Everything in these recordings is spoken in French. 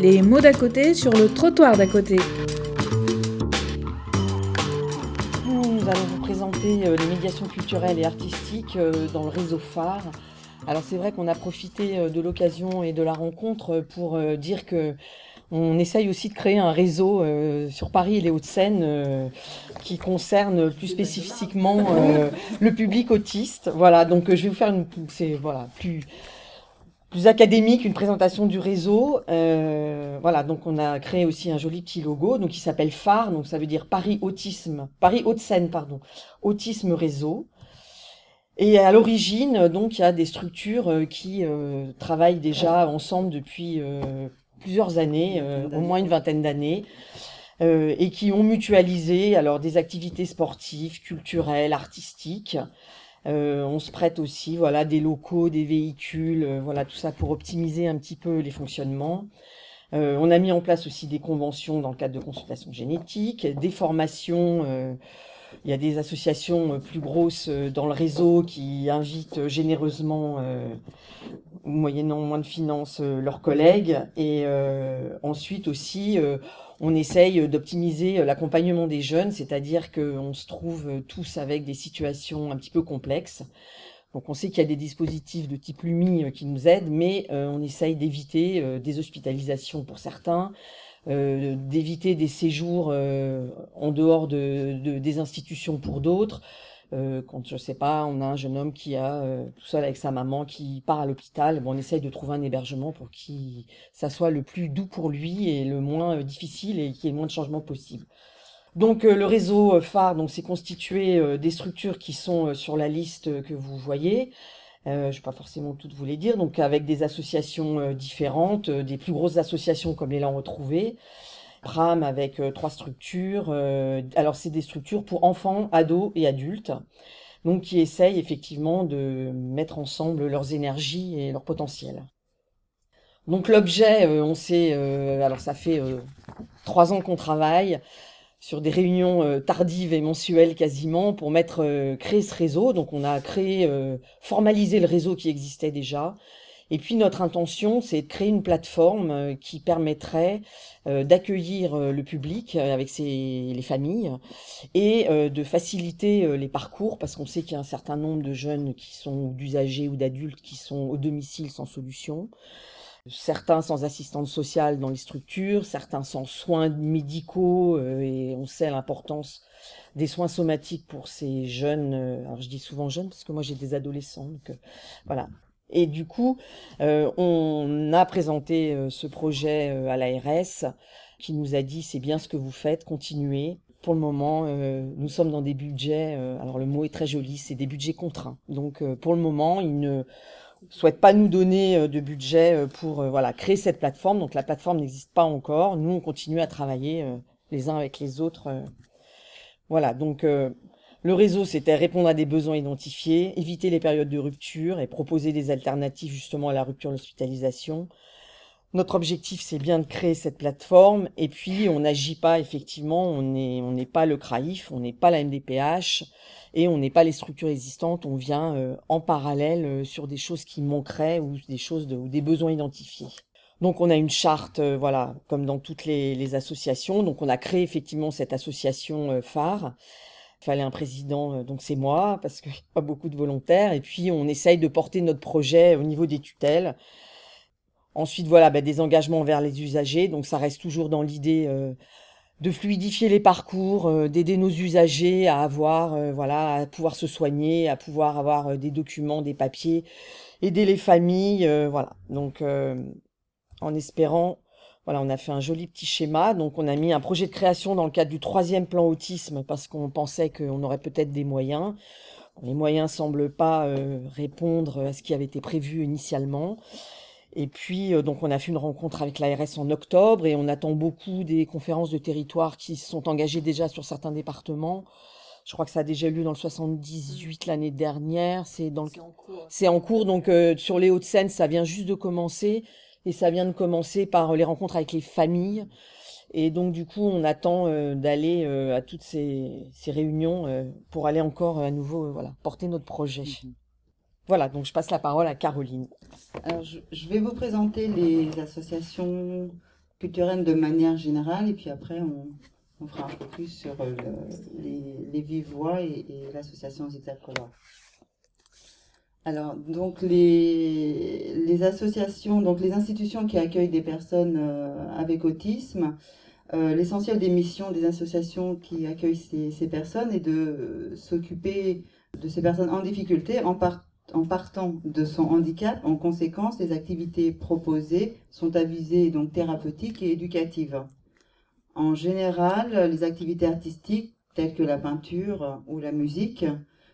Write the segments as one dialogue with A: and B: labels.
A: Les mots d'à côté sur le trottoir d'à côté.
B: Nous allons vous présenter euh, les médiations culturelles et artistiques euh, dans le réseau phare. Alors c'est vrai qu'on a profité euh, de l'occasion et de la rencontre pour dire que on essaye aussi de créer un réseau sur Paris et les Hauts-de-Seine qui concerne plus spécifiquement le public autiste. Voilà, donc je vais vous faire une, c'est voilà plus plus académique, une présentation du réseau. Euh, voilà, donc on a créé aussi un joli petit logo, donc qui s'appelle phare, donc ça veut dire Paris Autisme, Paris Haute-Seine, pardon, Autisme Réseau. Et à l'origine, donc il y a des structures euh, qui euh, travaillent déjà ensemble depuis plusieurs années, au moins une vingtaine d'années. et qui ont mutualisé alors des activités sportives, culturelles, artistiques, euh, on se prête aussi, voilà, des locaux, des véhicules, euh, voilà, tout ça pour optimiser un petit peu les fonctionnements. Euh, on a mis en place aussi des conventions dans le cadre de consultations génétiques, des formations. Il y a des associations plus grosses dans le réseau qui invitent généreusement, moyennant moins de finances, leurs collègues. Et ensuite aussi, on essaye d'optimiser l'accompagnement des jeunes, c'est-à-dire qu'on se trouve tous avec des situations un petit peu complexes. Donc on sait qu'il y a des dispositifs de type LUMI euh, qui nous aident, mais euh, on essaye d'éviter euh, des hospitalisations pour certains, d'éviter des séjours en dehors de, des institutions pour d'autres. Euh, quand je sais pas, on a un jeune homme qui a euh, tout seul avec sa maman qui part à l'hôpital, bon, on essaye de trouver un hébergement pour que ça soit le plus doux pour lui et le moins euh, difficile et qu'il y ait le moins de changements possible. Donc le réseau phare, donc c'est constitué des structures qui sont sur la liste que vous voyez. Je ne vais pas forcément toutes vous les dire, donc avec des associations différentes, des plus grosses associations comme les retrouvées, Pram avec euh, trois structures. Euh, alors c'est des structures pour enfants, ados et adultes, donc qui essayent effectivement de mettre ensemble leurs énergies et leur potentiel. Donc l'objet, euh, on sait, alors ça fait trois ans qu'on travaille sur des réunions tardives et mensuelles quasiment pour mettre créer ce réseau. Donc on a créé, formalisé le réseau qui existait déjà et puis notre intention, c'est de créer une plateforme euh, qui permettrait euh, d'accueillir euh, le public avec les familles et de faciliter les parcours parce qu'on sait qu'il y a un certain nombre de jeunes qui sont d'usagers ou d'adultes qui sont au domicile sans solution. Certains sans assistante sociale dans les structures, certains sans soins médicaux, et on sait l'importance des soins somatiques pour ces jeunes. alors je dis souvent jeunes parce que moi j'ai des adolescents, donc voilà, et du coup, euh, on a présenté euh, ce projet euh, à l'ARS qui nous a dit c'est bien ce que vous faites, continuez. Pour le moment, nous sommes dans des budgets, alors le mot est très joli, c'est des budgets contraints. Donc pour le moment, ils ne souhaitent pas nous donner de budget pour voilà créer cette plateforme. Donc la plateforme n'existe pas encore. Nous, on continue à travailler les uns avec les autres. voilà, donc le réseau, c'était répondre à des besoins identifiés, éviter les périodes de rupture et proposer des alternatives justement à la rupture de l'hospitalisation. Notre objectif, c'est bien de créer cette plateforme et puis on n'agit pas effectivement, on n'est pas le CRAIF, on n'est pas la MDPH et on n'est pas les structures existantes, on vient euh, en parallèle euh, sur des choses qui manqueraient ou des choses ou des besoins identifiés. Donc on a une charte, euh, voilà, comme dans toutes les, les, associations. Donc on a créé effectivement cette association phare il fallait un président, donc c'est moi, parce qu'il n'y a pas beaucoup de volontaires. Et puis, on essaye de porter notre projet au niveau des tutelles. Ensuite, voilà, bah, des engagements vers les usagers. Donc, ça reste toujours dans l'idée euh, de fluidifier les parcours, euh, d'aider nos usagers à avoir, voilà, à pouvoir se soigner, à pouvoir avoir des documents, des papiers, aider les familles, voilà. Donc, en espérant voilà, on a fait un joli petit schéma. Donc, on a mis un projet de création dans le cadre du troisième plan autisme parce qu'on pensait qu'on aurait peut-être des moyens. Les moyens semblent pas euh, répondre à ce qui avait été prévu initialement. Et puis, euh, donc, on a fait une rencontre avec l'ARS en octobre et on attend beaucoup des conférences de territoire qui sont engagées déjà sur certains départements. Je crois que ça a déjà eu lieu dans le 78 l'année dernière. C'est dans en cours. C'est en cours. Donc, euh, sur les Hauts-de-Seine, ça vient juste de commencer. Et ça vient de commencer par les rencontres avec les familles. Et donc, du coup, on attend euh, d'aller euh, à toutes ces, ces réunions euh, pour aller encore à nouveau voilà, porter notre projet. Mhm. Voilà, donc je passe la parole à Caroline.
C: Alors, je, vais vous présenter les associations culturelle de manière générale, et puis après, on, fera un peu plus sur les, les vives voix et, l'association Zigzag Alors, donc les, les, associations, donc les institutions qui accueillent des personnes avec autisme, euh, l'essentiel des missions des associations qui accueillent ces, personnes est de s'occuper de ces personnes en difficulté en, partant de son handicap. En conséquence, les activités proposées sont avisées donc thérapeutiques et éducatives. En général, les activités artistiques telles que la peinture ou la musique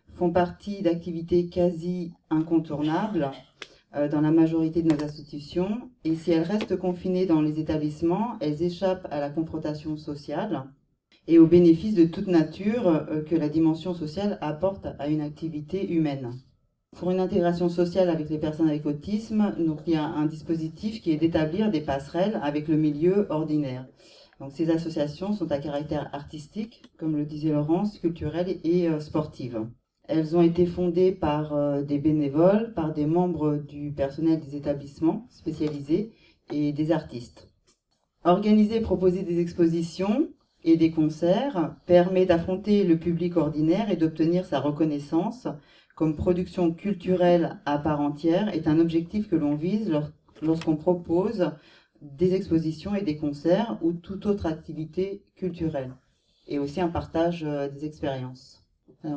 C: font partie d'activités quasi incontournables euh, dans la majorité de nos institutions. Et si elles restent confinées dans les établissements, elles échappent à la confrontation sociale et aux bénéfices de toute nature euh, que la dimension sociale apporte à une activité humaine. Pour une intégration sociale avec les personnes avec autisme, donc il y a un dispositif qui est d'établir des passerelles avec le milieu ordinaire. Donc ces associations sont à caractère artistique, comme le disait Laurence, culturelle et euh, sportive. Elles ont été fondées par euh, des bénévoles, par des membres du personnel des établissements spécialisés et des artistes. Organiser et proposer des expositions et des concerts permet d'affronter le public ordinaire et d'obtenir sa reconnaissance comme production culturelle à part entière est un objectif que l'on vise lorsqu'on propose des expositions et des concerts ou toute autre activité culturelle et aussi un partage euh, des expériences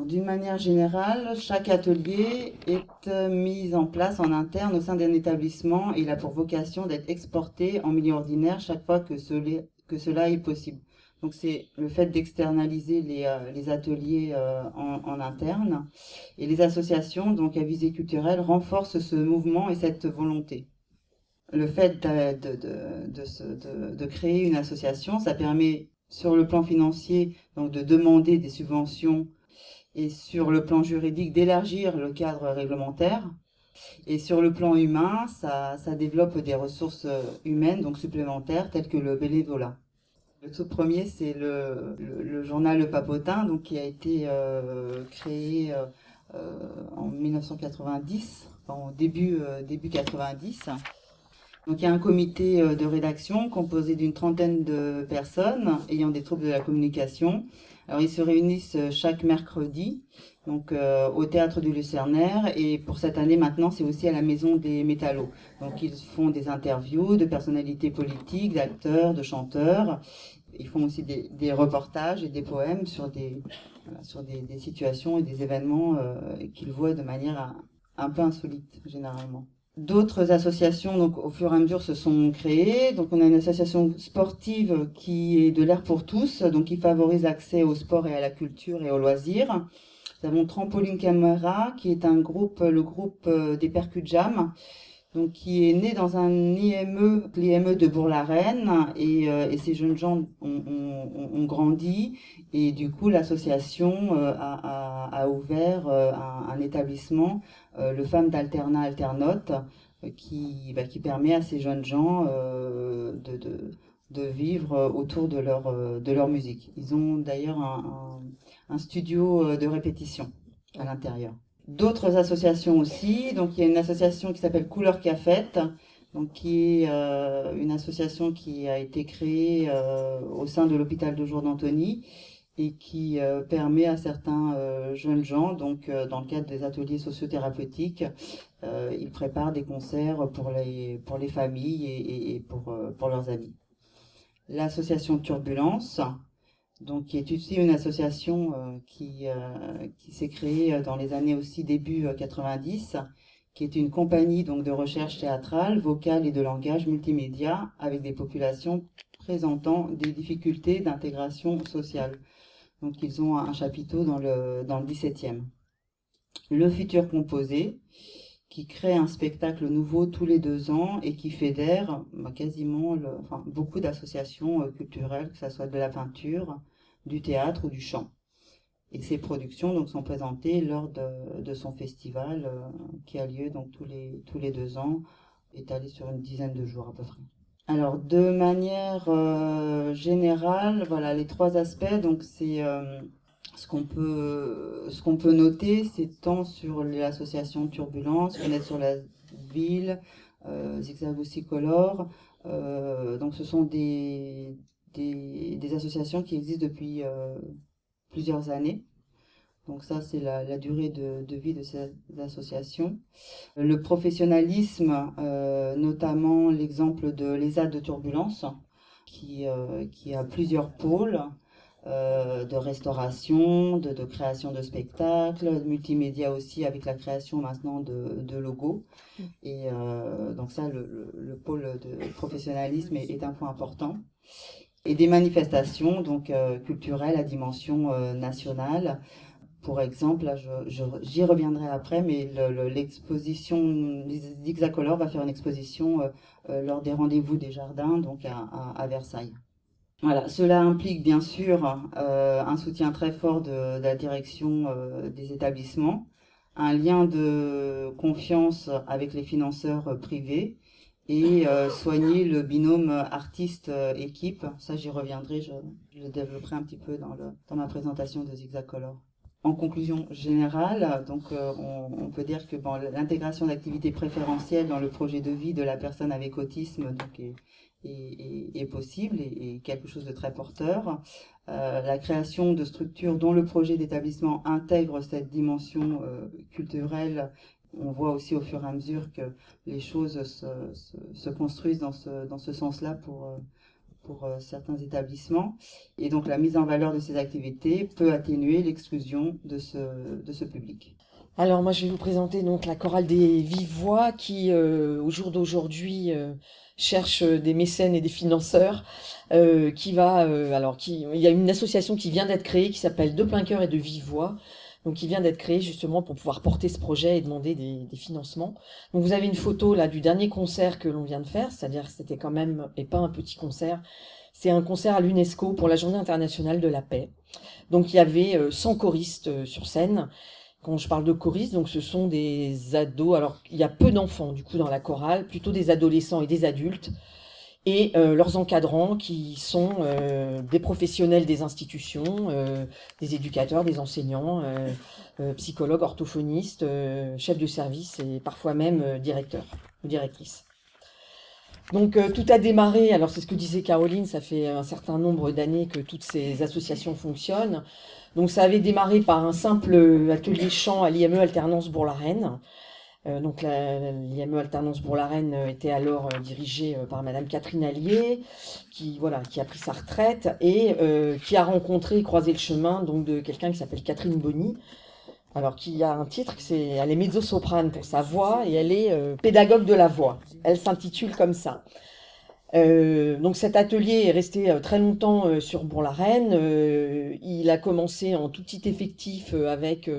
C: d'une manière générale, chaque atelier est euh, mis en place en interne au sein d'un établissement et il a pour vocation d'être exporté en milieu ordinaire chaque fois que, cela est possible. Donc c'est le fait d'externaliser les, euh, ateliers euh, en, interne et les associations donc à visée culturelle renforcent ce mouvement et cette volonté. Le fait de, de créer une association, ça permet sur le plan financier donc de demander des subventions et sur le plan juridique d'élargir le cadre réglementaire. Et sur le plan humain, ça, développe des ressources humaines donc supplémentaires telles que le bénévolat. Le tout premier, c'est le, journal Le Papotin, donc, qui a été euh, créé euh, euh, en 1990, en début, début 90. Donc il y a un comité de rédaction composé d'une trentaine de personnes ayant des troubles de la communication alors, ils se réunissent euh, chaque mercredi, donc euh, au théâtre du Lucernaire, et pour cette année maintenant, c'est aussi à la Maison des Métallos. Donc, ils font des interviews de personnalités politiques, d'acteurs, de chanteurs. Ils font aussi des, reportages et des poèmes sur des, sur des, situations et des événements euh, qu'ils voient de manière un peu insolite, généralement. D'autres associations, donc, au fur et à mesure, se sont créées. Donc, on a une association sportive qui est de l'air pour tous, donc qui favorise l'accès au sport et à la culture et aux loisirs. Nous avons Trampoline Camera, qui est un groupe, le groupe euh, des Percus Jam, donc qui est né dans un IME, l'IME de Bourg-la-Reine, et, euh, ces jeunes gens ont, grandi, et du coup l'association euh, a, ouvert un, établissement euh, le Femme d'Alternat Alternote, euh, qui, bah, qui permet à ces jeunes gens euh, de, de, vivre autour de leur, de leur musique. Ils ont d'ailleurs un, un, studio de répétition à l'intérieur. D'autres associations aussi, donc il y a une association qui s'appelle Couleur Cafette, donc qui est une association qui a été créée au sein de l'hôpital de jour d'Antony et qui euh, permet à certains euh, jeunes gens, donc euh, dans le cadre des ateliers sociothérapeutiques, ils préparent des concerts pour les, pour les familles et, pour, pour leurs amis. L'association Turbulence, donc, qui est aussi une association qui, qui s'est créée dans les années aussi début 90, qui est une compagnie donc, de recherche théâtrale, vocale et de langage multimédia avec des populations présentant des difficultés d'intégration sociale. Donc ils ont un chapiteau dans le, dans le 17e. Le futur composé, qui crée un spectacle nouveau tous les deux ans et qui fédère bah, quasiment beaucoup d'associations euh, culturelles, que ce soit de la peinture, du théâtre ou du chant. Et ces productions donc, sont présentées lors de, son festival euh, qui a lieu donc, tous, les, tous les deux ans, étalé sur une dizaine de jours à peu près. Alors, de manière euh, générale, voilà les trois aspects. Donc, c'est ce qu'on peut, ce qu'on peut noter, c'est tant sur l'association Turbulence, connaître sur la ville, euh, Zigzag aussi Color, donc ce sont des, des, associations qui existent depuis plusieurs années. Donc ça, c'est la, durée de, vie de ces associations. Le professionnalisme, notamment l'exemple de l'ESAD de Turbulence, qui, qui a plusieurs pôles. Euh, de restauration, de, création de spectacles, de multimédia aussi avec la création maintenant de, logos. Mm. Et euh, donc ça, le, pôle de professionnalisme est, un point important. Et des manifestations donc euh, culturelles à dimension nationale. Pour exemple, j'y reviendrai après, mais l'exposition Zigzacolor va faire une exposition lors des rendez-vous des jardins, donc à Versailles. Voilà, cela implique bien sûr euh, un soutien très fort de, la direction euh, des établissements, un lien de confiance avec les financeurs euh, privés et soigner le binôme artiste-équipe. Ça, j'y reviendrai, je, le développerai un petit peu dans, le, dans ma présentation de Zigzag Color. En conclusion générale, donc on, peut dire que bon, l'intégration d'activités préférentielles dans le projet de vie de la personne avec autisme donc, est, est, possible et, quelque chose de très porteur. Euh, la création de structures dont le projet d'établissement intègre cette dimension euh, culturelle, on voit aussi au fur et à mesure que les choses se, construisent dans ce, dans ce sens-là pour, euh, pour certains établissements. Et donc la mise en valeur de ces activités peut atténuer l'exclusion de ce, de ce public.
B: Alors moi je vais vous présenter donc la chorale des vives voix qui au jour d'aujourd'hui cherche euh, des mécènes et des financeurs, euh, qui va, euh, alors qui, il y a une association qui vient d'être créée qui s'appelle De plein cœur et de vive voix, donc qui vient d'être créée justement pour pouvoir porter ce projet et demander des, financements. Donc vous avez une photo là du dernier concert que l'on vient de faire, c'est-à-dire que c'était quand même et pas un petit concert. C'est un concert à l'UNESCO pour la Journée internationale de la paix. Donc il y avait 100 choristes sur scène quand je parle de choristes, donc ce sont des ados. Alors, il y a peu d'enfants du coup dans la chorale, plutôt des adolescents et des adultes, et euh, leurs encadrants qui sont euh, des professionnels des institutions, euh, des éducateurs, des enseignants, psychologues, orthophonistes, chefs de service et parfois même directeurs ou directrices. Donc tout a démarré, alors c'est ce que disait Caroline, ça fait un certain nombre d'années que toutes ces associations fonctionnent. Donc ça avait démarré par un simple atelier chant à l'IME Alternance Bourg-la-Reine. Euh, donc l'IME Alternance Bourg-la-Reine était alors euh, dirigée euh, par Madame Catherine Allier, qui voilà, qui a pris sa retraite et qui a rencontré, croisé le chemin donc de quelqu'un qui s'appelle Catherine Bonny. Alors qui a un titre, c'est elle est mezzo-soprane pour sa voix et elle est pédagogue de la voix. Elle s'intitule comme ça. Euh, donc cet atelier est resté euh, très longtemps euh, sur Bourg-la-Reine. il a commencé en tout petit effectif avec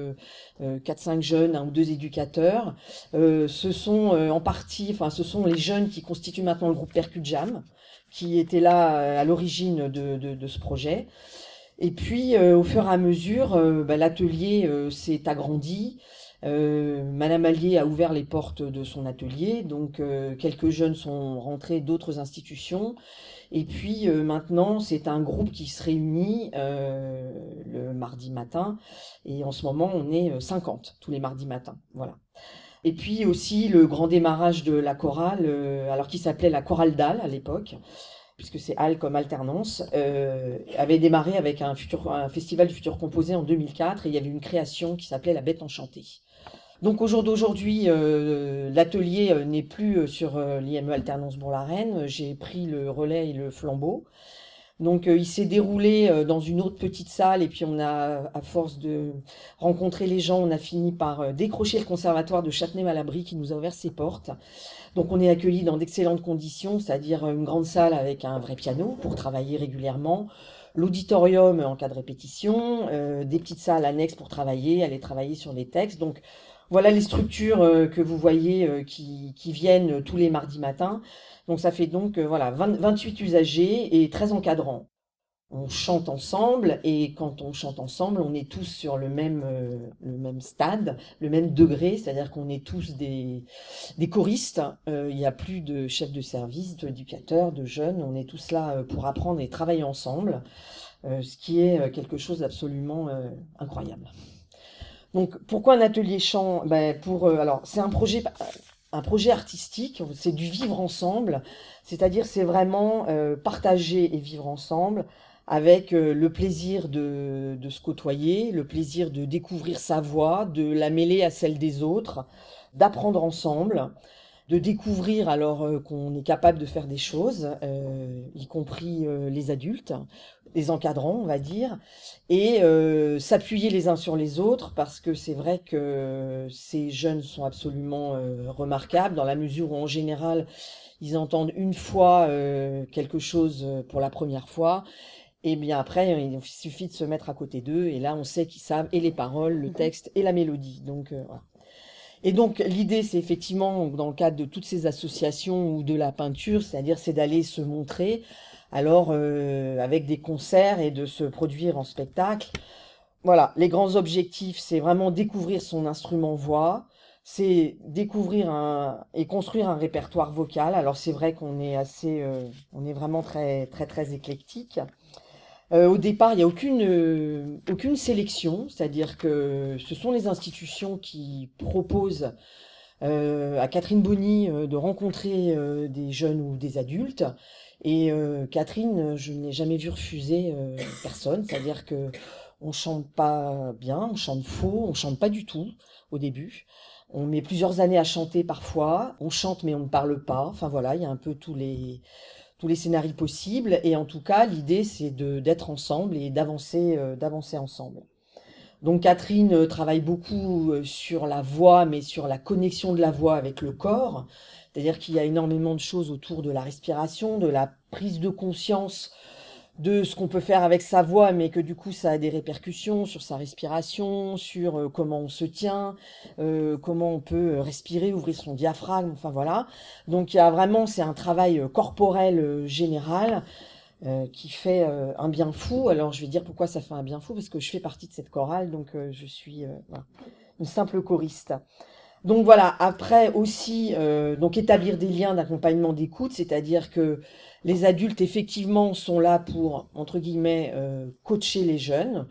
B: 4-5 jeunes, un ou deux éducateurs. ce sont en partie, enfin ce sont les jeunes qui constituent maintenant le groupe Percute Jam, qui était là à l'origine de, ce projet. Et puis au fur et à mesure, bah, l'atelier s'est agrandi. Euh, Madame Allier a ouvert les portes de son atelier, donc euh, quelques jeunes sont rentrés d'autres institutions. Et puis euh, maintenant, c'est un groupe qui se réunit le mardi matin. Et en ce moment, on est 50 tous les mardis matins. Voilà. Et puis aussi le grand démarrage de la chorale, alors qui s'appelait la chorale d'Al à l'époque puisque c'est Al comme alternance, avait démarré avec un festival du futur composé en 2004 et il y avait une création qui s'appelait La Bête Enchantée. Donc au jour d'aujourd'hui, euh, l'atelier euh, n'est plus euh, sur l'IME Alternance Bourg-la-Reine. J'ai pris le relais et le flambeau. Donc il s'est déroulé dans une autre petite salle et puis on a, à force de rencontrer les gens, on a fini par décrocher le conservatoire de Châtenay-Malabry qui nous a ouvert ses portes. Donc on est accueillis dans d'excellentes conditions, c'est-à-dire une grande salle avec un vrai piano pour travailler régulièrement, l'auditorium en cas de répétition, des petites salles annexes pour travailler, aller travailler sur les textes. Donc voilà les structures euh, que vous voyez euh, qui, viennent tous les mardis matins. Donc ça fait donc euh, voilà 28 usagers et 13 encadrants. On chante ensemble et quand on chante ensemble, on est tous sur le même, le même stade, le même degré, c'est-à-dire qu'on est tous des, des choristes. il n'y a plus de chefs de service, d'éducateurs, de jeunes. On est tous là pour apprendre et travailler ensemble, ce qui est quelque chose d'absolument incroyable. Donc, pourquoi un atelier chant? Ben pour, euh, Alors, c'est un projet un projet artistique, c'est du vivre ensemble, c'est-à-dire c'est vraiment partager et vivre ensemble avec le plaisir de, de, se côtoyer, le plaisir de découvrir sa voix, de la mêler à celle des autres, d'apprendre ensemble, de découvrir alors euh, qu'on est capable de faire des choses, euh, y compris euh, les adultes, les encadrants, on va dire, et s'appuyer les uns sur les autres, parce que c'est vrai que ces jeunes sont absolument remarquables, dans la mesure où en général, ils entendent une fois quelque chose pour la première fois, et bien après, il suffit de se mettre à côté d'eux, et là, on sait qu'ils savent et les paroles, le mmh texte et la mélodie. Donc voilà. Et donc l'idée, c'est effectivement, dans le cadre de toutes ces associations ou de la peinture, c'est-à-dire c'est d'aller se montrer, alors euh, avec des concerts et de se produire en spectacle. Voilà, les grands objectifs, c'est vraiment découvrir son instrument voix, c'est découvrir un, et construire un répertoire vocal. Alors c'est vrai qu'on est assez, euh, on est vraiment très très très éclectique. Euh, au départ, il n'y a aucune, euh, aucune sélection, c'est-à-dire que ce sont les institutions qui proposent euh, à Catherine Bonny de rencontrer des jeunes ou des adultes. Et Catherine, je n'ai jamais vu refuser personne, c'est-à-dire que on chante pas bien, on chante faux, on chante pas du tout au début. On met plusieurs années à chanter parfois, on chante mais on ne parle pas. Enfin voilà, il y a un peu tous les tous les scénarios possibles. Et en tout cas, l'idée, c'est d'être ensemble et d'avancer euh, d'avancer ensemble. Donc Catherine euh, travaille beaucoup euh, sur la voix, mais sur la connexion de la voix avec le corps. C'est-à-dire qu'il y a énormément de choses autour de la respiration, de la prise de conscience de ce qu'on peut faire avec sa voix, mais que du coup ça a des répercussions sur sa respiration, sur euh, comment on se tient, euh, comment on peut euh, respirer, ouvrir son diaphragme, enfin voilà. Donc il y a vraiment, c'est un travail corporel général qui fait un bien fou. Alors je vais dire pourquoi ça fait un bien fou, parce que je fais partie de cette chorale, donc je suis une simple choriste. Donc voilà, après aussi, donc établir des liens d'accompagnement d'écoute, c'est-à-dire que les adultes, effectivement, sont là pour, entre guillemets, euh, coacher les jeunes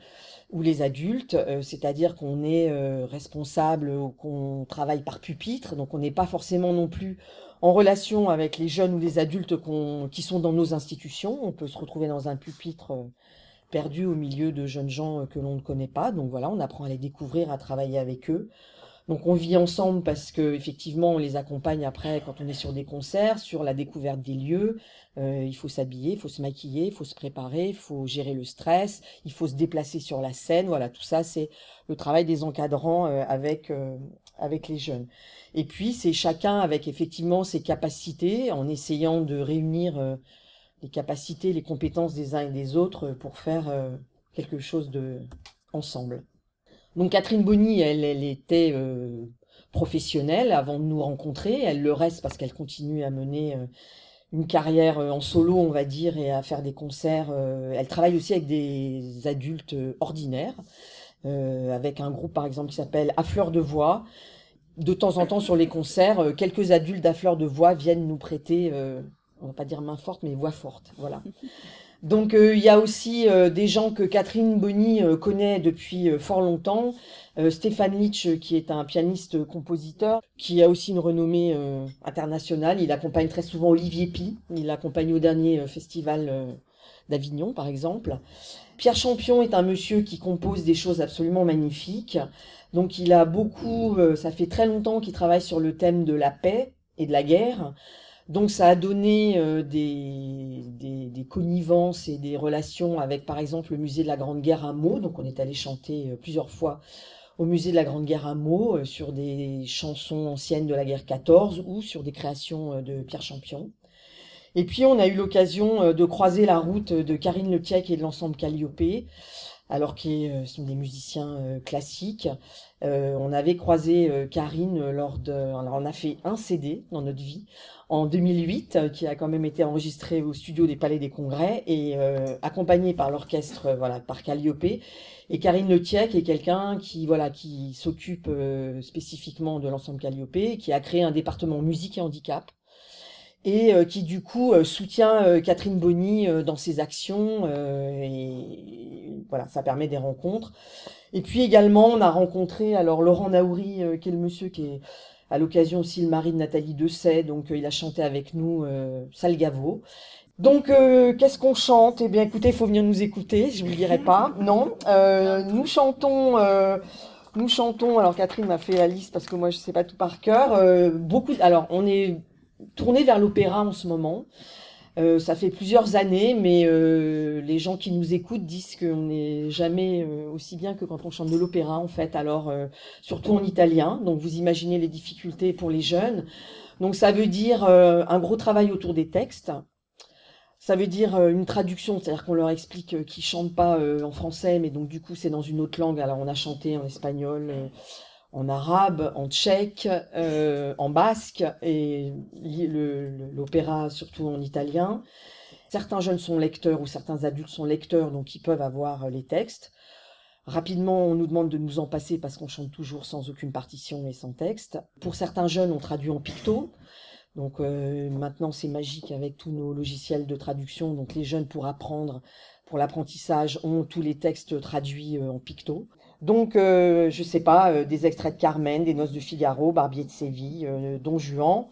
B: ou les adultes, euh, c'est-à-dire qu'on est, euh, responsable ou qu'on travaille par pupitre, donc on n'est pas forcément non plus en relation avec les jeunes ou les adultes qui sont dans nos institutions. On peut se retrouver dans un pupitre perdu au milieu de jeunes gens que l'on ne connaît pas. Donc voilà, on apprend à les découvrir, à travailler avec eux. Donc on vit ensemble parce que effectivement on les accompagne après quand on est sur des concerts, sur la découverte des lieux. Euh, il faut s'habiller, il faut se maquiller, il faut se préparer, il faut gérer le stress, il faut se déplacer sur la scène. Voilà, tout ça c'est le travail des encadrants euh, avec euh, avec les jeunes. Et puis c'est chacun avec effectivement ses capacités en essayant de réunir les capacités, les compétences des uns et des autres pour faire quelque chose de ensemble. Donc Catherine Bonny, elle, était euh, professionnelle avant de nous rencontrer. Elle le reste parce qu'elle continue à mener euh, une carrière euh, en solo, on va dire, et à faire des concerts. elle travaille aussi avec des adultes ordinaires, avec un groupe par exemple qui s'appelle À fleur de voix. De temps en temps sur les concerts, quelques adultes à fleur de voix viennent nous prêter, on va pas dire main forte, mais voix forte. Voilà. Donc euh, il y a aussi euh, des gens que Catherine Bonny euh, connaît depuis fort longtemps. Stéphane Litch, qui est un pianiste-compositeur, qui a aussi une renommée internationale. Il accompagne très souvent Olivier Pi. Il l'accompagne au dernier festival d'Avignon, par exemple. Pierre Champion est un monsieur qui compose des choses absolument magnifiques. Donc il a beaucoup, ça fait très longtemps qu'il travaille sur le thème de la paix et de la guerre. Donc ça a donné euh, des, connivences et des relations avec par exemple le musée de la Grande Guerre à Meaux. Donc on est allé chanter euh, plusieurs fois au musée de la Grande Guerre à Meaux euh, sur des chansons anciennes de la guerre 14 ou sur des créations de Pierre Champion. Et puis on a eu l'occasion de croiser la route de Karine Letiec et de l'ensemble Calliope alors qu'ils sont des musiciens classiques. on avait croisé Karine lors de... Alors on a fait un CD dans notre vie en 2008, euh, qui a quand même été enregistré au studio des Palais des Congrès et euh, accompagné par l'orchestre, euh, voilà, par Calliope. Et Karine Letiec est quelqu'un qui, voilà, qui s'occupe spécifiquement de l'ensemble Calliope, qui a créé un département musique et handicap et qui du coup soutient Catherine Bonny dans ses actions et voilà ça permet des rencontres et puis également on a rencontré alors Laurent Naouri qui est le monsieur qui est À l'occasion aussi, le mari de Nathalie Dessay, donc il a chanté avec nous Salgavo. Donc, qu'est-ce qu'on chante? Eh bien, écoutez, il faut venir nous écouter, je ne vous le dirai pas. Non, nous chantons nous chantons, alors Catherine m'a fait la liste parce que moi je ne sais pas tout par cœur, euh, beaucoup, alors on est tourné vers l'opéra en ce moment. Euh, ça fait plusieurs années, mais euh, les gens qui nous écoutent disent qu'on n'est jamais aussi bien que quand on chante de l'opéra, en fait. Alors, surtout en italien. Donc, vous imaginez les difficultés pour les jeunes. Donc, ça veut dire un gros travail autour des textes. Ça veut dire euh, une traduction, c'est-à-dire qu'on leur explique euh, qu'ils chantent pas euh, en français, mais donc du coup c'est dans une autre langue. Alors on a chanté en espagnol, en arabe, en tchèque, en basque et l'opéra surtout en italien. Certains jeunes sont lecteurs ou certains adultes sont lecteurs, donc ils peuvent avoir les textes. Rapidement, on nous demande de nous en passer parce qu'on chante toujours sans aucune partition et sans texte. Pour certains jeunes, on traduit en picto. Donc euh, maintenant, c'est magique avec tous nos logiciels de traduction. Donc les jeunes pour apprendre, pour l'apprentissage, ont tous les textes traduits euh, en picto. Donc, euh, je sais pas, des extraits de Carmen, des Noces de Figaro, Barbier de Séville, Don Juan,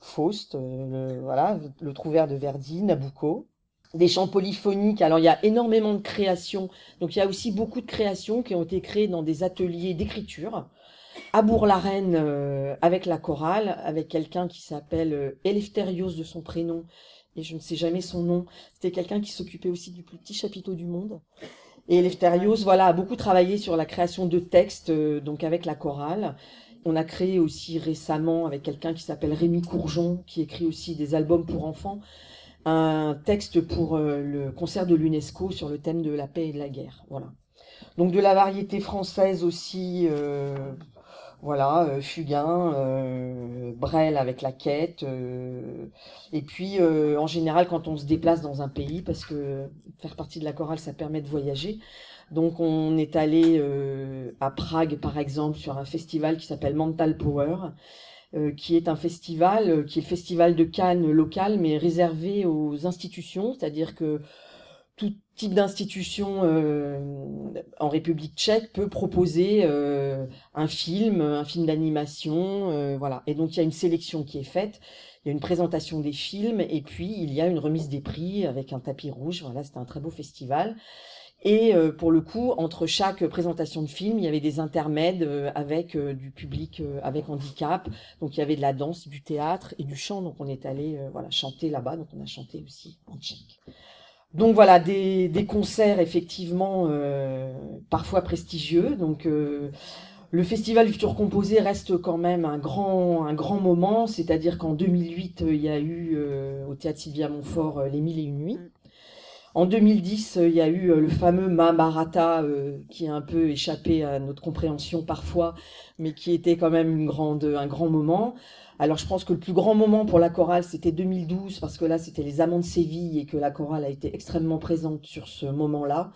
B: Faust, le, voilà, le Trouvert de Verdi, Nabucco des chants polyphoniques. Alors il y a énormément de créations. Donc il y a aussi beaucoup de créations qui ont été créées dans des ateliers d'écriture à Bourg-la-Reine euh, avec la chorale, avec quelqu'un qui s'appelle euh, Eleftherios de son prénom, et je ne sais jamais son nom. C'était quelqu'un qui s'occupait aussi du plus petit chapiteau du monde. Et Eleftherios, voilà, a beaucoup travaillé sur la création de textes, euh, donc avec la chorale. On a créé aussi récemment avec quelqu'un qui s'appelle Rémi Courgeon, qui écrit aussi des albums pour enfants, un texte pour le concert de l'UNESCO sur le thème de la paix et de la guerre. Voilà. Donc de la variété française aussi, voilà, euh, Fugain, euh, Brel avec la quête. Euh, et puis, en général, quand on se déplace dans un pays, parce que faire partie de la chorale, ça permet de voyager. Donc, on est allé à Prague, par exemple, sur un festival qui s'appelle Mental Power, qui est un festival, qui est le festival de Cannes local, mais réservé aux institutions, c'est-à-dire que tout type d'institution euh, en République tchèque peut proposer euh, un film, un film d'animation, euh, voilà. Et donc il y a une sélection qui est faite, il y a une présentation des films et puis il y a une remise des prix avec un tapis rouge. Voilà, c'était un très beau festival. Et pour le coup, entre chaque présentation de film, il y avait des intermèdes avec du public avec handicap. Donc il y avait de la danse, du théâtre et du chant. Donc on est allé voilà chanter là-bas. Donc on a chanté aussi en tchèque. Donc voilà, des, concerts effectivement euh, parfois prestigieux. Donc euh, le Festival Futur Composé reste quand même un grand, un grand moment, c'est-à-dire qu'en 2008, il y a eu euh, au Théâtre Sylvia Montfort Les Mille et Une Nuits. En 2010, il y a eu le fameux Mahabharata qui a un peu échappé à notre compréhension parfois, mais qui était quand même une grande, un grand moment. Alors je pense que le plus grand moment pour la chorale, c'était 2012, parce que là, c'était les Amants de Séville et que la chorale a été extrêmement présente sur ce moment-là.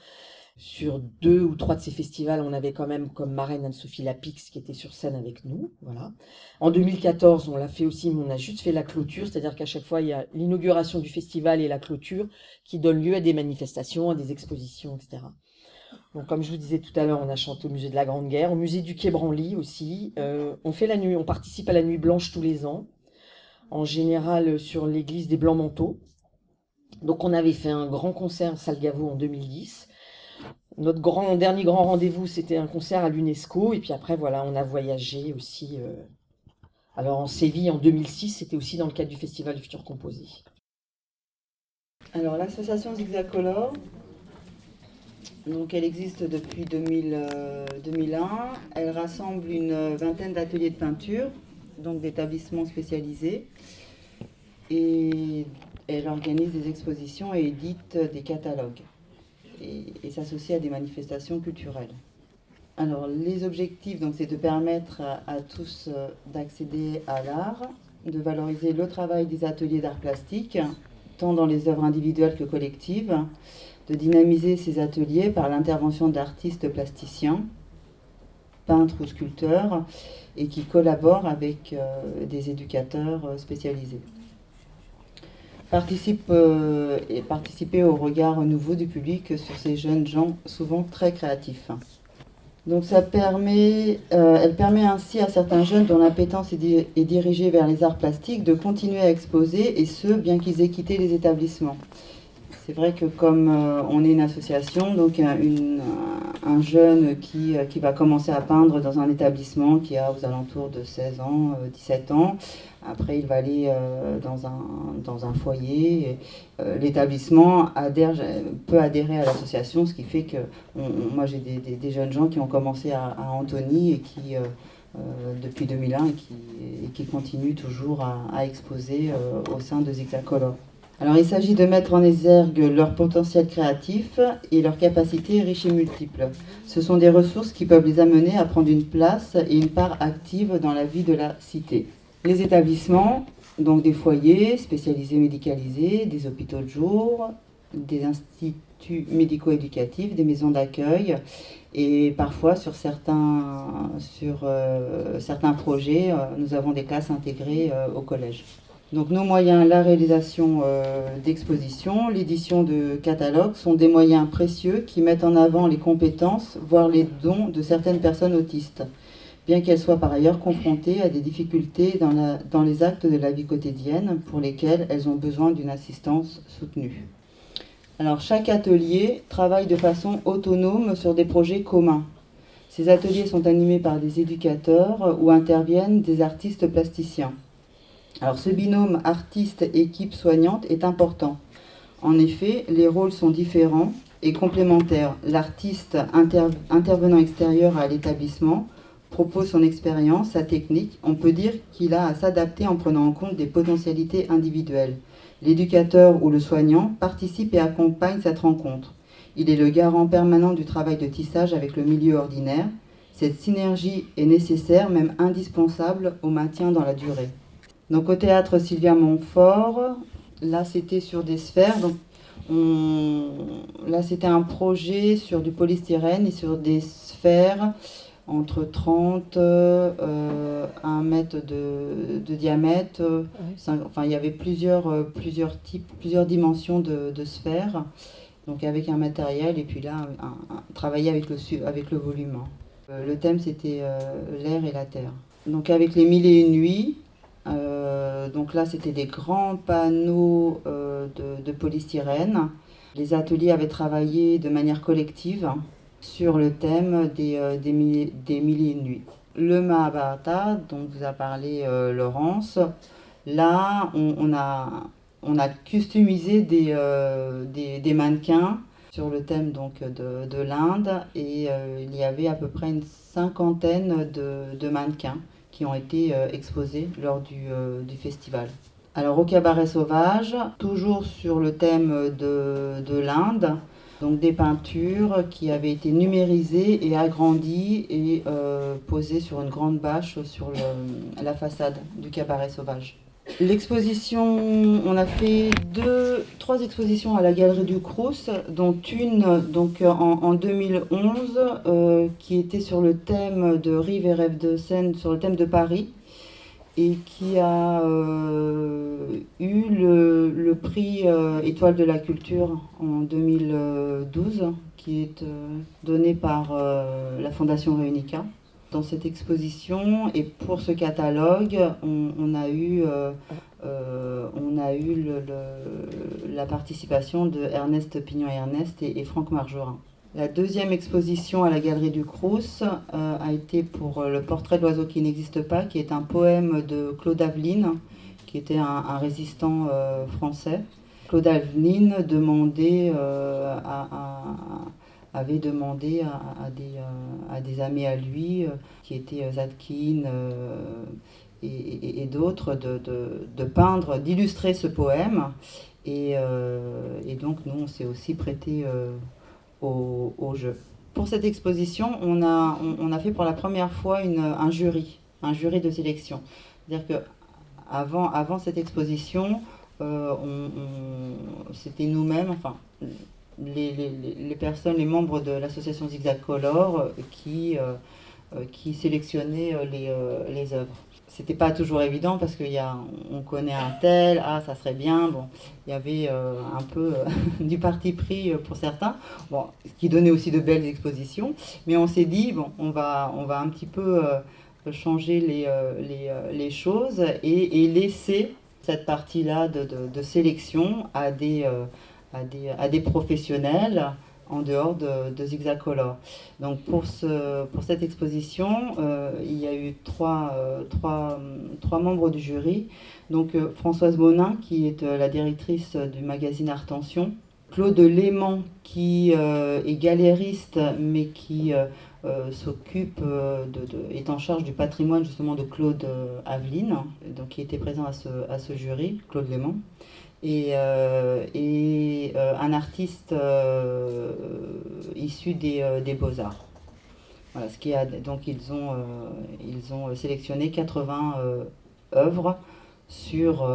B: Sur deux ou trois de ces festivals, on avait quand même comme marraine Anne-Sophie Lapix qui était sur scène avec nous. Voilà. En 2014, on l'a fait aussi, mais on a juste fait la clôture, c'est-à-dire qu'à chaque fois, il y a l'inauguration du festival et la clôture qui donnent lieu à des manifestations, à des expositions, etc. Comme je vous disais tout à l'heure, on a chanté au musée de la Grande Guerre, au musée du Quai Branly aussi. Euh, on fait la nuit, on participe à la nuit blanche tous les ans, en général sur l'église des Blancs Manteaux. Donc, on avait fait un grand concert à Salgavo en 2010. Notre grand, dernier grand rendez-vous, c'était un concert à l'UNESCO. Et puis après, voilà, on a voyagé aussi. Euh, alors, en Séville, en 2006, c'était aussi dans le cadre du Festival du Futur Composé.
C: Alors, l'association Zigzacolor, donc elle existe depuis 2000, 2001. Euh, elle rassemble une vingtaine d'ateliers de peinture, donc d'établissements spécialisés. Et elle organise des expositions et édite des catalogues et, s'associe à des manifestations culturelles. Alors les objectifs, c'est de permettre à tous euh, d'accéder à l'art, de valoriser le travail des ateliers d'art plastique, tant dans les œuvres individuelles que collectives, de dynamiser ces ateliers par l'intervention d'artistes plasticiens, peintres ou sculpteurs, et qui collaborent avec euh, des éducateurs euh, spécialisés. Euh, participer au regard nouveau du public sur ces jeunes gens souvent très créatifs. Donc ça permet, elle permet ainsi à certains jeunes dont l'appétence est, est dirigée vers les arts plastiques de continuer à exposer, et ce, bien qu'ils aient quitté les établissements. C'est vrai que comme euh, on est une association, donc un jeune qui, euh, qui, va commencer à peindre dans un établissement qui a aux alentours de 16 ans, 17 euh, ans, après il va aller dans, un, dans un foyer. L'établissement adhère, peut adhérer à l'association, ce qui fait que moi j'ai des, jeunes gens qui ont commencé à, à Antony et qui... depuis 2001 et qui, et qui continuent toujours à, exposer au sein de Zigzag Color. Alors il s'agit de mettre en exergue leur potentiel créatif et leurs capacités riches et multiples. Ce sont des ressources qui peuvent les amener à prendre une place et une part active dans la vie de la cité. Les établissements, donc des foyers spécialisés médicalisés, des hôpitaux de jour, des instituts médico-éducatifs, des maisons d'accueil et parfois sur certains, euh, projets, euh, nous avons des classes intégrées euh, au collège. Donc nos moyens, la réalisation euh, d'expositions, l'édition de catalogues sont des moyens précieux qui mettent en avant les compétences, voire les dons de certaines personnes autistes, bien qu'elles soient par ailleurs confrontées à des difficultés dans, dans les actes de la vie quotidienne pour lesquels elles ont besoin d'une assistance soutenue. Alors chaque atelier travaille de façon autonome sur des projets communs. Ces ateliers sont animés par des éducateurs où interviennent des artistes plasticiens. Alors ce binôme artiste-équipe soignante est important. En effet, les rôles sont différents et complémentaires. L'artiste intervenant extérieur à l'établissement propose son expérience, sa technique. On peut dire qu'il a à s'adapter en prenant en compte des potentialités individuelles. L'éducateur ou le soignant participe et accompagne cette rencontre. Il est le garant permanent du travail de tissage avec le milieu ordinaire. Cette synergie est nécessaire, même indispensable, au maintien dans la durée. Donc au théâtre Sylvia Montfort, là c'était sur des sphères. Donc là c'était un projet sur du polystyrène et sur des sphères entre 30, euh, 1 mètre de, diamètre. enfin, il y avait plusieurs, euh, plusieurs types, plusieurs dimensions de, sphères. Donc avec un matériel et puis là, travailler avec le, avec le volume. Euh, le thème c'était euh, l'air et la terre. Donc avec les mille et une nuits, euh, donc là, c'était des grands panneaux euh, de, polystyrène. Les ateliers avaient travaillé de manière collective sur le thème des, euh, des, milliers, des de nuits. Le Mahabharata, dont vous a parlé Laurence, là, on, a, on a customisé des, des, mannequins sur le thème donc de, de l'Inde et il y avait à peu près une cinquantaine de, de mannequins qui ont été euh, exposés lors du, euh, du, festival. Alors au cabaret sauvage, toujours sur le thème de, de l'Inde, donc des peintures qui avaient été numérisées et agrandies et euh, posées sur une grande bâche sur la façade du cabaret sauvage. L'exposition, on a fait deux, trois expositions à la Galerie du Crous, dont une donc en, 2011 euh, qui était sur le thème de Rive et Rêve de Seine, sur le thème de Paris, et qui a euh, eu le, prix euh, Étoile de la Culture en 2012, qui est donné par la Fondation Réunica. Dans cette exposition et pour ce catalogue, on, a eu, euh, euh, on a eu la participation de Ernest Pignon-Ernest et, et, Franck Margerin. La deuxième exposition à la Galerie du Crous euh, a été pour le portrait de l'oiseau qui n'existe pas, qui est un poème de Claude Aveline, qui était un, résistant français. Claude Aveline demandait avait demandé à, des, euh, à, des, amis à lui, euh, qui étaient euh, Zadkine et, d'autres, de, de, peindre, d'illustrer ce poème. Et, et, donc, nous, on s'est aussi prêté au, au, jeu. Pour cette exposition, on a, on, a fait pour la première fois une, un jury, un jury de sélection. C'est-à-dire que avant, cette exposition, on, c'était nous-mêmes, enfin, les, les, personnes, les membres de l'association Zigzag Color euh, qui, euh, qui sélectionnait les, les œuvres c'était pas toujours évident parce qu'il y a, on connaît un tel, ah ça serait bien, bon, il y avait euh, un peu euh, du parti pris euh, pour certains, bon, ce qui donnait aussi de belles expositions, mais on s'est dit bon, on va, on va un petit peu changer les, les, les choses et, et, laisser cette partie-là de, de, de, sélection à des, à des, à des professionnels en dehors de, de Zigzacolor. Donc pour, ce, pour cette exposition, euh, il y a eu trois, euh, trois, membres du jury. Donc euh, Françoise Bonin, qui est la directrice du magazine Artention, Claude Léman, qui est galériste, mais qui s'occupe, est en charge du patrimoine justement de Claude Aveline, donc qui était présent à ce, à ce jury, Claude Léman et, euh, et euh, un artiste euh, issu des, des beaux-arts. Voilà, ce qui a, donc ils ont, ils ont sélectionné 80 œuvres sur,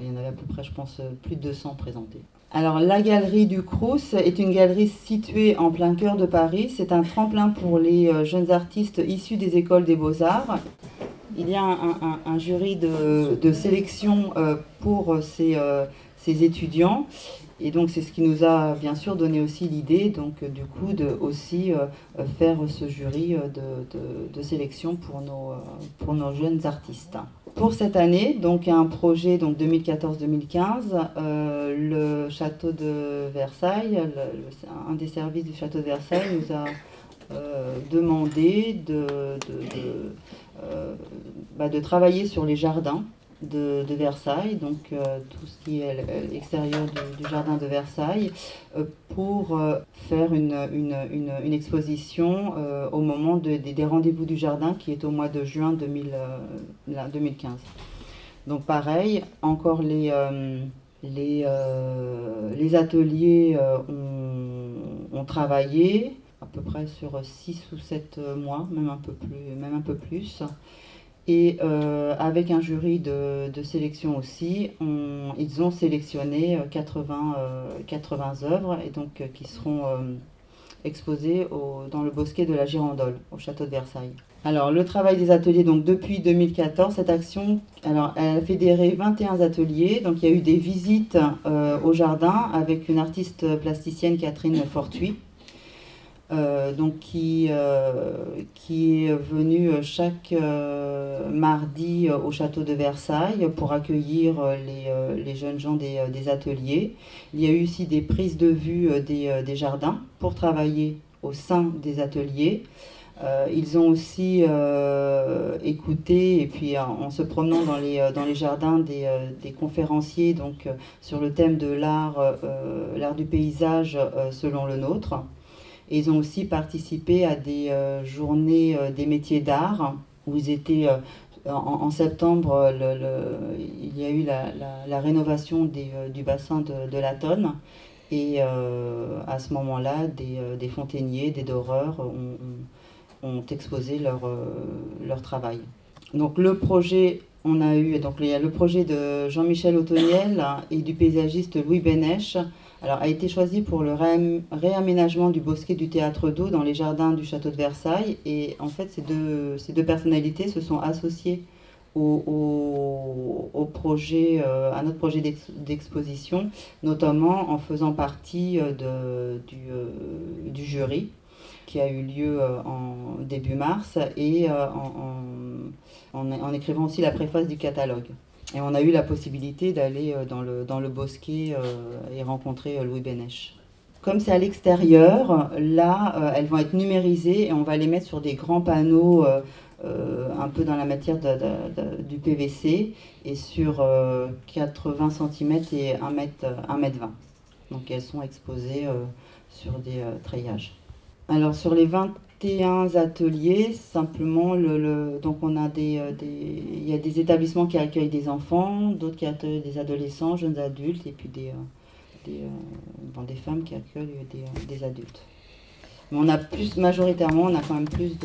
C: il y en avait à peu près, je pense, plus de 200 présentées. Alors, la galerie du Crous est une galerie située en plein cœur de Paris. C'est un tremplin pour les jeunes artistes issus des écoles des beaux-arts. Il y a un, jury de, sélection pour ces, ces étudiants. Et donc c'est ce qui nous a bien sûr donné aussi l'idée, donc euh, du coup, de aussi euh, faire ce jury euh, de, de, sélection pour nos, pour nos jeunes artistes. Pour cette année, donc un projet donc 2014-2015, le château de Versailles, un des services du château de Versailles nous a demandé de, de, bah, de travailler sur les jardins de, Versailles, donc euh, tout ce qui est l'extérieur du, jardin de Versailles, euh, pour euh, faire une, exposition au moment des rendez-vous du jardin qui est au mois de juin 2015. Donc pareil, encore les, les, ateliers ont, travaillé peu près sur 6 ou 7 mois, même un peu plus. Même un peu plus. Et euh, avec un jury de, de sélection aussi, ils ont sélectionné 80, euh, 80 euh, œuvres et donc, qui seront exposées dans le bosquet de la Girandole, au château de Versailles. Alors, le travail des ateliers, donc depuis 2014, cette action, alors, elle a fédéré 21 ateliers. Donc, il y a eu des visites au jardin avec une artiste plasticienne, Catherine Fortuit, euh, donc qui, euh, qui est venu chaque euh, mardi au château de Versailles pour accueillir les, les jeunes gens des, des, ateliers. Il y a eu aussi des prises de vue des, des jardins pour travailler au sein des ateliers. ils ont aussi écouté, et puis en, se promenant dans les, dans les jardins des, des conférenciers donc, sur le thème de l'art, l'art du paysage selon le nôtre ils ont aussi participé à des euh, journées euh, des métiers d'art où ils étaient euh, en, septembre, il y a eu la, rénovation du bassin de, la Tonne. Et à ce moment-là, des, fontainiers, des doreurs ont, exposé leur, travail. Donc le projet, on a eu donc, le projet de Jean-Michel Autoniel et du paysagiste Louis Bénèche alors, a été choisi pour le réaménagement du bosquet du théâtre d'eau dans les jardins du château de Versailles. Et en fait, ces deux, ces deux personnalités se sont associées au, au, projet, euh, à notre projet d'exposition, notamment en faisant partie euh, de, du, euh, du, jury qui a eu lieu en début mars et en, en écrivant aussi la préface du catalogue. Et on a eu la possibilité d'aller euh, dans le, dans le bosquet euh, et rencontrer euh, Louis Bénèche. Comme c'est à l'extérieur, là, elles vont être numérisées et on va les mettre sur des grands panneaux un peu dans la matière du PVC et sur 80 cm et 1 m, 1 m 20. Donc elles sont exposées sur des treillages. Alors sur les 20 21 ateliers, simplement, le, donc on a des, euh, des, il y a des établissements qui accueillent des enfants, d'autres qui accueillent des adolescents, jeunes adultes, et puis des, euh, des, euh, des femmes qui accueillent des, des, adultes. Mais on a plus, majoritairement, on a quand même plus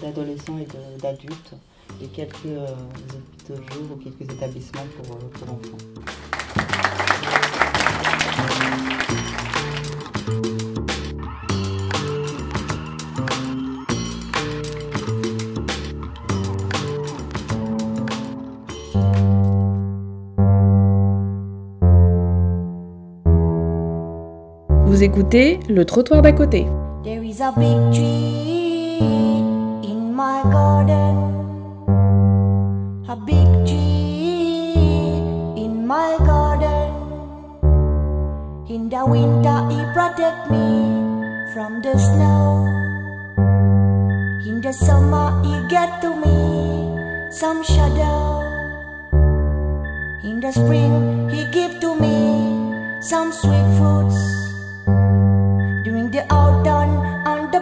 C: d'adolescents et d'adultes, et quelques hôpitaux jours ou quelques établissements pour, pour.
A: Vous écoutez le trottoir d'à côté.
D: There is a big tree in my garden. A big tree in my garden. In the winter, he protect me from the snow. In the summer, he get to me some shadow. In the spring, he give to me some sweet fruits.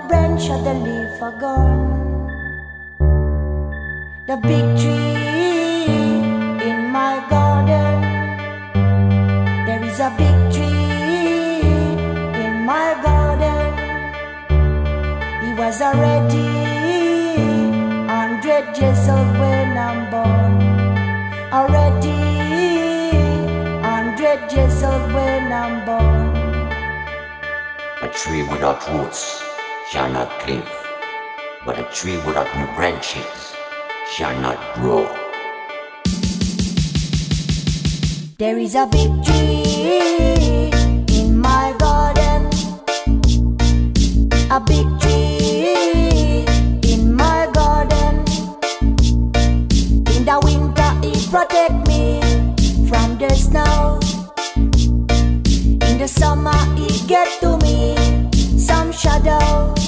D: Branch of the leaf are gone. The big tree in my garden. There is a big tree in my garden. He was already hundred years old when I'm born. Already hundred years old when I'm born.
E: A tree without roots shall not live, but a tree without new branches shall not grow.
D: There is a big tree in my garden. A big tree in my garden. In the winter, it protect me from the snow. In the summer, it get to me some shadow.